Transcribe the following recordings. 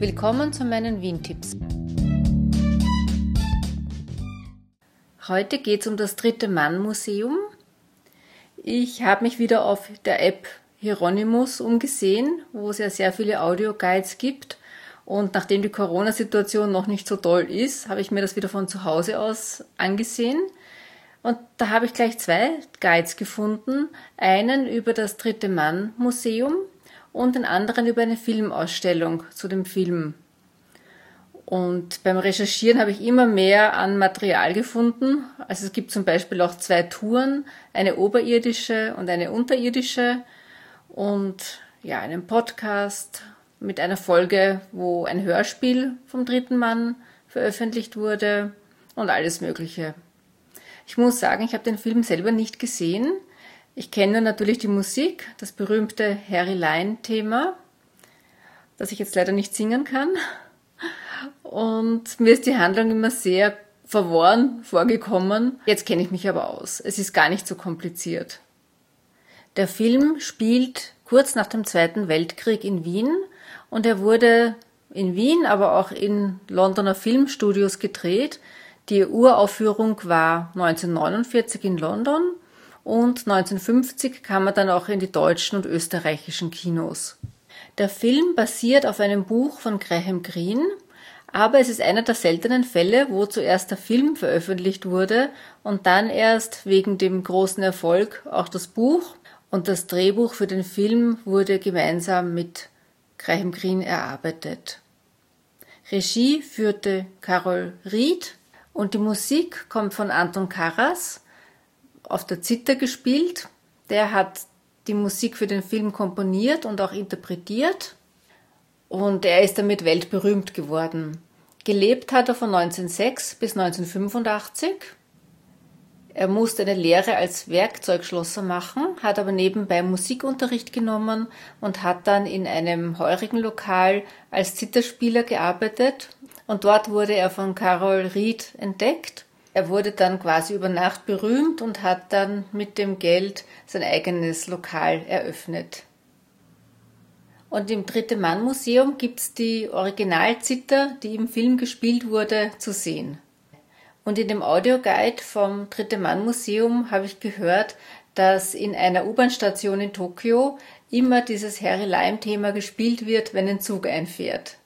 Willkommen zu meinen Wien-Tipps. Heute geht es um das Dritte Mann-Museum. Ich habe mich wieder auf der App Hieronymus umgesehen, wo es ja sehr viele Audioguides gibt. Und nachdem die Corona-Situation noch nicht so toll ist, habe ich mir das wieder von zu Hause aus angesehen. Und da habe ich gleich zwei Guides gefunden. Einen über das Dritte Mann Museum und den anderen über eine Filmausstellung zu dem Film. Und beim Recherchieren habe ich immer mehr an Material gefunden. Also es gibt zum Beispiel auch zwei Touren, eine oberirdische und eine unterirdische und ja, einen Podcast mit einer Folge, wo ein Hörspiel vom dritten Mann veröffentlicht wurde und alles Mögliche. Ich muss sagen, ich habe den Film selber nicht gesehen. Ich kenne natürlich die Musik, das berühmte Harry Line-Thema, das ich jetzt leider nicht singen kann. Und mir ist die Handlung immer sehr verworren vorgekommen. Jetzt kenne ich mich aber aus. Es ist gar nicht so kompliziert. Der Film spielt kurz nach dem Zweiten Weltkrieg in Wien und er wurde in Wien, aber auch in Londoner Filmstudios gedreht. Die Uraufführung war 1949 in London und 1950 kam er dann auch in die deutschen und österreichischen Kinos. Der Film basiert auf einem Buch von Graham Greene, aber es ist einer der seltenen Fälle, wo zuerst der Film veröffentlicht wurde und dann erst wegen dem großen Erfolg auch das Buch und das Drehbuch für den Film wurde gemeinsam mit Graham Greene erarbeitet. Regie führte Carol Ried und die Musik kommt von Anton Karas, auf der Zither gespielt. Der hat die Musik für den Film komponiert und auch interpretiert. Und er ist damit weltberühmt geworden. Gelebt hat er von 1906 bis 1985 er musste eine Lehre als Werkzeugschlosser machen, hat aber nebenbei Musikunterricht genommen und hat dann in einem heurigen Lokal als Zitterspieler gearbeitet. Und dort wurde er von Carol Ried entdeckt. Er wurde dann quasi über Nacht berühmt und hat dann mit dem Geld sein eigenes Lokal eröffnet. Und im Dritte Mann Museum gibt's die Originalzither, die im Film gespielt wurde, zu sehen. Und in dem Audioguide vom Dritte Mann Museum habe ich gehört, dass in einer U-Bahn-Station in Tokio immer dieses Harry Lime-Thema gespielt wird, wenn ein Zug einfährt.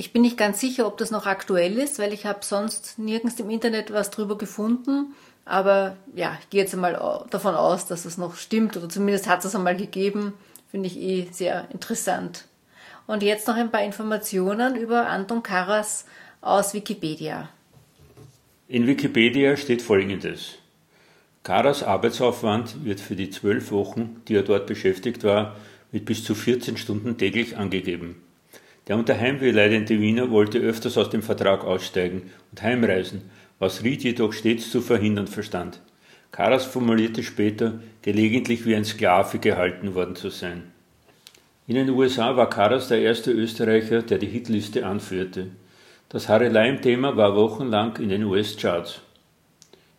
Ich bin nicht ganz sicher, ob das noch aktuell ist, weil ich habe sonst nirgends im Internet was drüber gefunden. Aber ja, ich gehe jetzt einmal davon aus, dass es noch stimmt oder zumindest hat es einmal gegeben. Finde ich eh sehr interessant. Und jetzt noch ein paar Informationen über Anton Karas aus Wikipedia. In Wikipedia steht folgendes. Karas Arbeitsaufwand wird für die zwölf Wochen, die er dort beschäftigt war, mit bis zu 14 Stunden täglich angegeben. Der unter Heimweh leidende Wiener wollte öfters aus dem Vertrag aussteigen und heimreisen, was Ried jedoch stets zu verhindern verstand. Karas formulierte später, gelegentlich wie ein Sklave gehalten worden zu sein. In den USA war Karas der erste Österreicher, der die Hitliste anführte. Das Harry Lime-Thema war wochenlang in den US-Charts.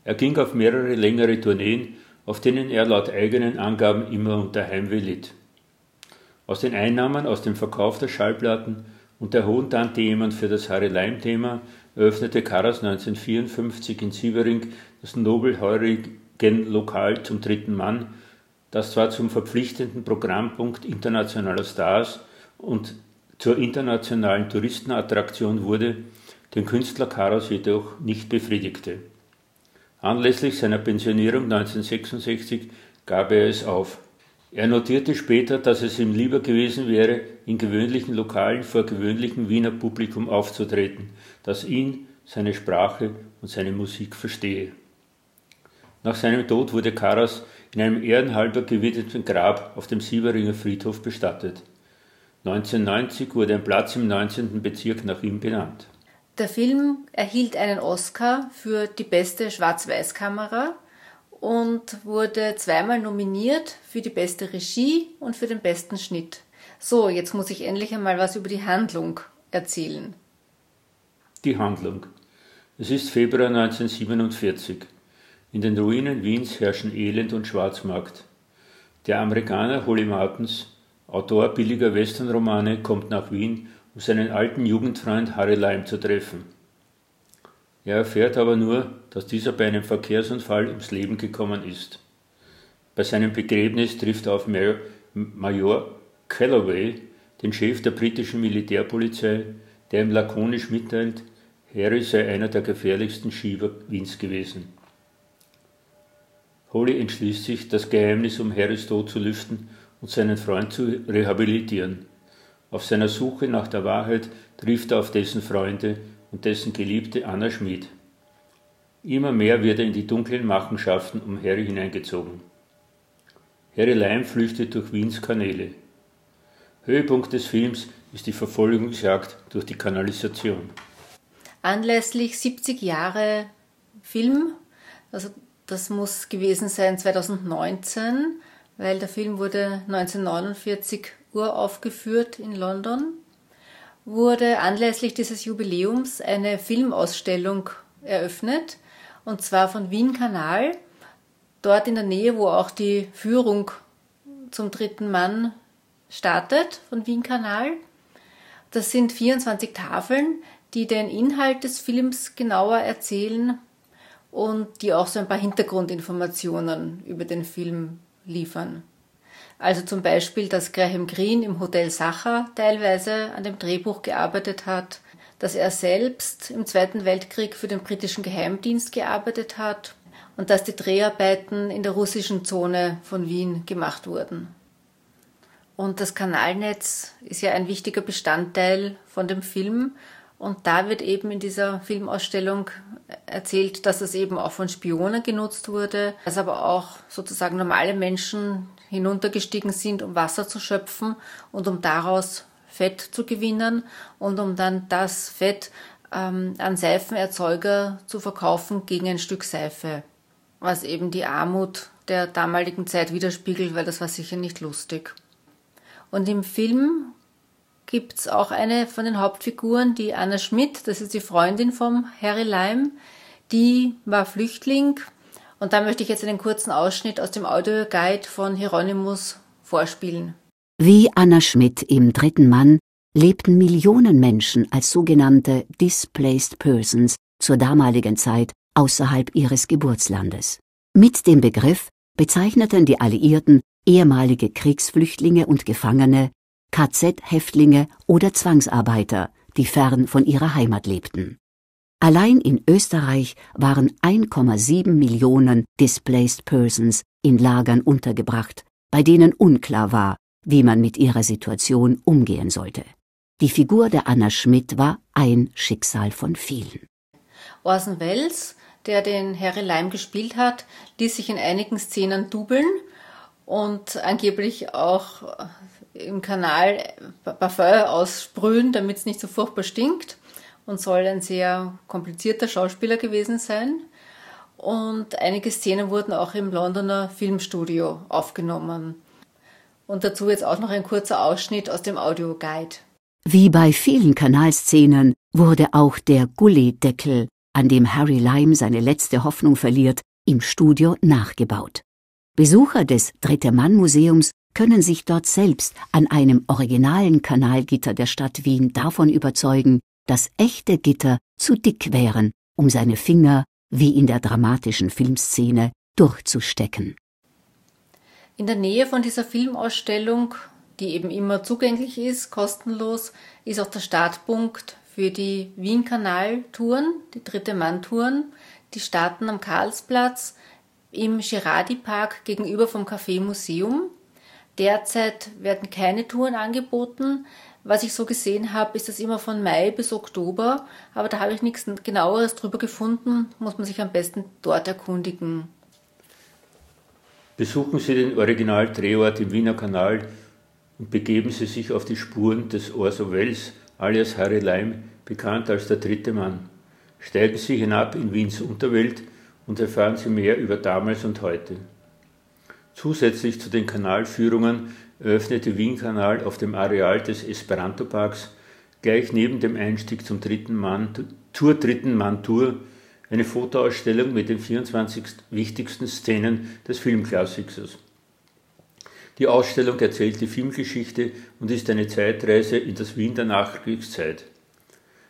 Er ging auf mehrere längere Tourneen, auf denen er laut eigenen Angaben immer unter Heimweh litt. Aus den Einnahmen aus dem Verkauf der Schallplatten und der hohen Tante für das Harry Lime-Thema eröffnete Karas 1954 in Sievering das nobelheurigen Lokal zum dritten Mann, das zwar zum verpflichtenden Programmpunkt internationaler Stars und zur internationalen Touristenattraktion wurde, den Künstler Karas jedoch nicht befriedigte. Anlässlich seiner Pensionierung 1966 gab er es auf. Er notierte später, dass es ihm lieber gewesen wäre, in gewöhnlichen Lokalen vor gewöhnlichem Wiener Publikum aufzutreten, das ihn, seine Sprache und seine Musik verstehe. Nach seinem Tod wurde Karas in einem ehrenhalber gewidmeten Grab auf dem Sieberinger Friedhof bestattet. 1990 wurde ein Platz im 19. Bezirk nach ihm benannt. Der Film erhielt einen Oscar für die beste Schwarz-Weiß-Kamera und wurde zweimal nominiert für die beste Regie und für den besten Schnitt. So, jetzt muss ich endlich einmal was über die Handlung erzählen. Die Handlung. Es ist Februar 1947. In den Ruinen Wiens herrschen Elend und Schwarzmarkt. Der Amerikaner Holly Martins Autor billiger Westernromane kommt nach Wien um seinen alten Jugendfreund Harry Lime zu treffen. Er erfährt aber nur, dass dieser bei einem Verkehrsunfall ums Leben gekommen ist. Bei seinem Begräbnis trifft er auf Major Calloway, den Chef der britischen Militärpolizei, der ihm lakonisch mitteilt, Harry sei einer der gefährlichsten Schieber Wiens gewesen. Holly entschließt sich, das Geheimnis um Harrys Tod zu lüften und seinen Freund zu rehabilitieren. Auf seiner Suche nach der Wahrheit trifft er auf dessen Freunde und dessen Geliebte Anna Schmid. Immer mehr wird er in die dunklen Machenschaften um Harry hineingezogen. Harry Lime flüchtet durch Wiens Kanäle. Höhepunkt des Films ist die Verfolgungsjagd durch die Kanalisation. Anlässlich 70 Jahre Film, also das muss gewesen sein 2019, weil der Film wurde 1949 uraufgeführt in London, wurde anlässlich dieses Jubiläums eine Filmausstellung eröffnet, und zwar von Wien Kanal, dort in der Nähe, wo auch die Führung zum dritten Mann startet von Wien Kanal. Das sind 24 Tafeln, die den Inhalt des Films genauer erzählen und die auch so ein paar Hintergrundinformationen über den Film liefern. Also zum Beispiel, dass Graham Greene im Hotel Sacher teilweise an dem Drehbuch gearbeitet hat, dass er selbst im Zweiten Weltkrieg für den britischen Geheimdienst gearbeitet hat und dass die Dreharbeiten in der russischen Zone von Wien gemacht wurden. Und das Kanalnetz ist ja ein wichtiger Bestandteil von dem Film und da wird eben in dieser Filmausstellung erzählt, dass es eben auch von Spionen genutzt wurde, dass aber auch sozusagen normale Menschen hinuntergestiegen sind, um Wasser zu schöpfen und um daraus Fett zu gewinnen und um dann das Fett ähm, an Seifenerzeuger zu verkaufen gegen ein Stück Seife, was eben die Armut der damaligen Zeit widerspiegelt, weil das war sicher nicht lustig. Und im Film gibt es auch eine von den Hauptfiguren, die Anna Schmidt, das ist die Freundin vom Harry Lime, die war Flüchtling. Und da möchte ich jetzt einen kurzen Ausschnitt aus dem Audioguide von Hieronymus vorspielen. Wie Anna Schmidt im dritten Mann lebten Millionen Menschen als sogenannte Displaced Persons zur damaligen Zeit außerhalb ihres Geburtslandes. Mit dem Begriff bezeichneten die Alliierten ehemalige Kriegsflüchtlinge und Gefangene, KZ-Häftlinge oder Zwangsarbeiter, die fern von ihrer Heimat lebten. Allein in Österreich waren 1,7 Millionen Displaced Persons in Lagern untergebracht, bei denen unklar war, wie man mit ihrer Situation umgehen sollte. Die Figur der Anna Schmidt war ein Schicksal von vielen. Orson Welles, der den Harry Lime gespielt hat, ließ sich in einigen Szenen dubeln und angeblich auch im Kanal Parfum aussprühen, damit es nicht so furchtbar stinkt und soll ein sehr komplizierter Schauspieler gewesen sein. Und einige Szenen wurden auch im Londoner Filmstudio aufgenommen. Und dazu jetzt auch noch ein kurzer Ausschnitt aus dem Audioguide. Wie bei vielen Kanalszenen wurde auch der Gully-Deckel, an dem Harry Lime seine letzte Hoffnung verliert, im Studio nachgebaut. Besucher des Dritte Mann Museums können sich dort selbst an einem originalen Kanalgitter der Stadt Wien davon überzeugen, dass echte Gitter zu dick wären, um seine Finger, wie in der dramatischen Filmszene, durchzustecken. In der Nähe von dieser Filmausstellung, die eben immer zugänglich ist, kostenlos, ist auch der Startpunkt für die Wien-Kanal-Touren, die dritte Mann-Touren. Die starten am Karlsplatz im Girardi-Park gegenüber vom Café Museum. Derzeit werden keine Touren angeboten. Was ich so gesehen habe, ist das immer von Mai bis Oktober, aber da habe ich nichts genaueres drüber gefunden, muss man sich am besten dort erkundigen. Besuchen Sie den Originaldrehort im Wiener Kanal und begeben Sie sich auf die Spuren des Orso Welles, alias Harry Lime, bekannt als der dritte Mann. Steigen Sie hinab in Wiens Unterwelt und erfahren Sie mehr über damals und heute. Zusätzlich zu den Kanalführungen eröffnete Wien-Kanal auf dem Areal des Esperanto-Parks gleich neben dem Einstieg zum dritten Mann, zur dritten Mann-Tour eine Fotoausstellung mit den 24 wichtigsten Szenen des Filmklassikers. Die Ausstellung erzählt die Filmgeschichte und ist eine Zeitreise in das Wien der Nachkriegszeit.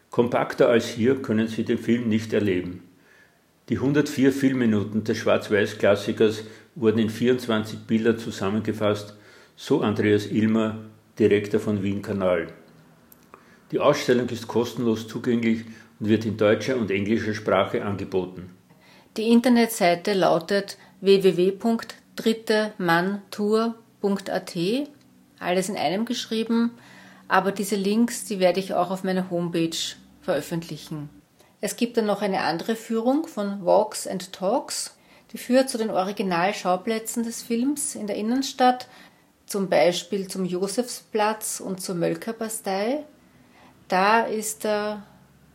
Kompakter als hier können Sie den Film nicht erleben. Die 104 Filmminuten des Schwarz-Weiß-Klassikers wurden in 24 Bildern zusammengefasst, so Andreas Ilmer, Direktor von Wien Kanal. Die Ausstellung ist kostenlos zugänglich und wird in deutscher und englischer Sprache angeboten. Die Internetseite lautet www.drittemanntour.at, alles in einem geschrieben, aber diese Links, die werde ich auch auf meiner Homepage veröffentlichen. Es gibt dann noch eine andere Führung von Walks and Talks, die führt zu den Originalschauplätzen des Films in der Innenstadt, zum Beispiel zum Josefsplatz und zur Mölkerbastei. Da ist der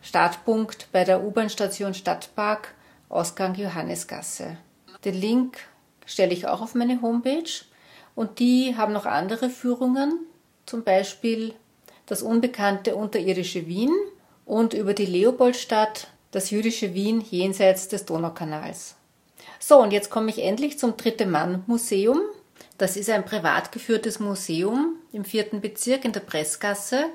Startpunkt bei der U-Bahn-Station Stadtpark, Ausgang Johannesgasse. Den Link stelle ich auch auf meine Homepage und die haben noch andere Führungen, zum Beispiel das unbekannte unterirdische Wien und über die Leopoldstadt, das jüdische Wien jenseits des Donaukanals. So, und jetzt komme ich endlich zum Dritte Mann Museum. Das ist ein privat geführtes Museum im vierten Bezirk in der Pressgasse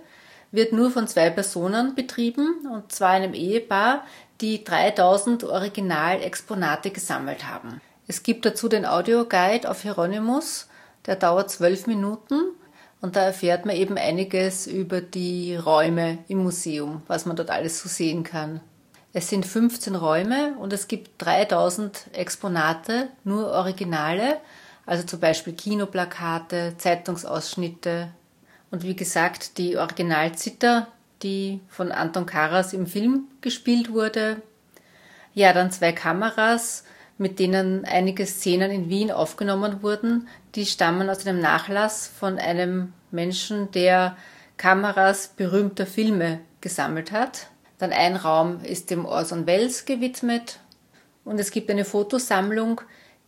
wird nur von zwei Personen betrieben, und zwar einem Ehepaar, die 3000 Originalexponate gesammelt haben. Es gibt dazu den Audioguide auf Hieronymus, der dauert zwölf Minuten und da erfährt man eben einiges über die Räume im Museum, was man dort alles so sehen kann. Es sind 15 Räume und es gibt 3000 Exponate, nur Originale, also zum Beispiel Kinoplakate, Zeitungsausschnitte, und wie gesagt, die Originalzither, die von Anton Karas im Film gespielt wurde. Ja, dann zwei Kameras, mit denen einige Szenen in Wien aufgenommen wurden. Die stammen aus einem Nachlass von einem Menschen, der Kameras berühmter Filme gesammelt hat. Dann ein Raum ist dem Orson Welles gewidmet. Und es gibt eine Fotosammlung,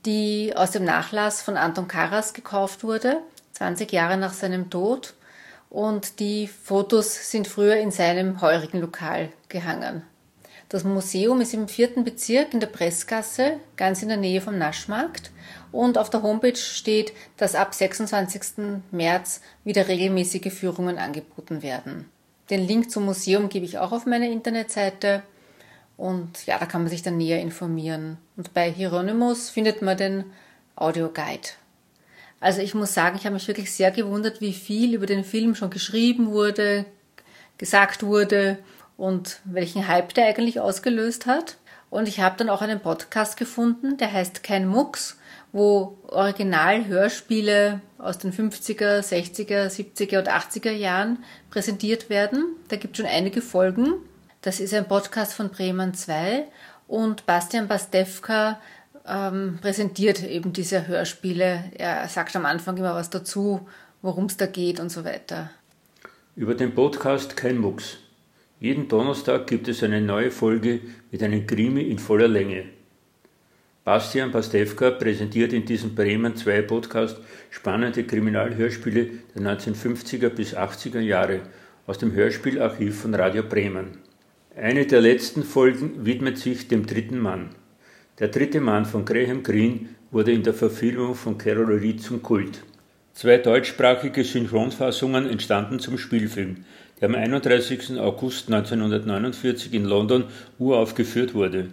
die aus dem Nachlass von Anton Karas gekauft wurde, 20 Jahre nach seinem Tod und die Fotos sind früher in seinem heurigen Lokal gehangen. Das Museum ist im vierten Bezirk in der Pressgasse, ganz in der Nähe vom Naschmarkt. Und auf der Homepage steht, dass ab 26. März wieder regelmäßige Führungen angeboten werden. Den Link zum Museum gebe ich auch auf meine Internetseite. Und ja, da kann man sich dann näher informieren. Und bei Hieronymus findet man den Audioguide. Also ich muss sagen, ich habe mich wirklich sehr gewundert, wie viel über den Film schon geschrieben wurde, gesagt wurde und welchen Hype der eigentlich ausgelöst hat. Und ich habe dann auch einen Podcast gefunden, der heißt Kein Mucks, wo Original-Hörspiele aus den 50er, 60er, 70er und 80er Jahren präsentiert werden. Da gibt es schon einige Folgen. Das ist ein Podcast von Bremen 2 und Bastian Bastewka ähm, präsentiert eben diese Hörspiele. Er sagt am Anfang immer was dazu, worum es da geht und so weiter. Über den Podcast Kein Mucks. Jeden Donnerstag gibt es eine neue Folge mit einem Krimi in voller Länge. Bastian Pastewka präsentiert in diesem Bremen 2 Podcast spannende Kriminalhörspiele der 1950er bis 80er Jahre aus dem Hörspielarchiv von Radio Bremen. Eine der letzten Folgen widmet sich dem dritten Mann. Der dritte Mann von Graham Greene wurde in der Verfilmung von Carol Reed zum Kult. Zwei deutschsprachige Synchronfassungen entstanden zum Spielfilm, der am 31. August 1949 in London uraufgeführt wurde.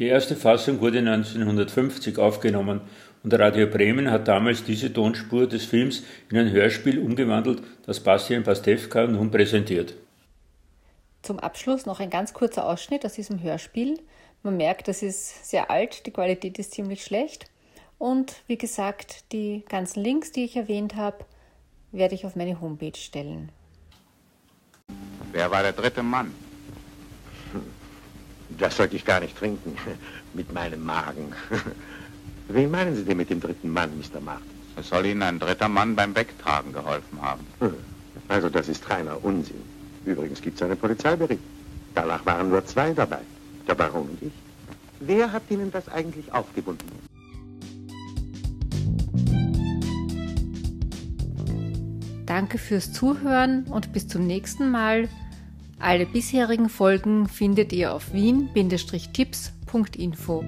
Die erste Fassung wurde 1950 aufgenommen und Radio Bremen hat damals diese Tonspur des Films in ein Hörspiel umgewandelt, das Bastian Pastewka nun präsentiert. Zum Abschluss noch ein ganz kurzer Ausschnitt aus diesem Hörspiel. Man merkt, das ist sehr alt, die Qualität ist ziemlich schlecht. Und wie gesagt, die ganzen Links, die ich erwähnt habe, werde ich auf meine Homepage stellen. Wer war der dritte Mann? Das sollte ich gar nicht trinken. Mit meinem Magen. Wen meinen Sie denn mit dem dritten Mann, Mr. Martin? Es soll Ihnen ein dritter Mann beim Wegtragen geholfen haben. Also das ist reiner Unsinn. Übrigens gibt es einen Polizeibericht. Danach waren nur zwei dabei. Der Baron und ich. Wer hat Ihnen das eigentlich aufgebunden? Danke fürs Zuhören und bis zum nächsten Mal. Alle bisherigen Folgen findet ihr auf wien-tipps.info.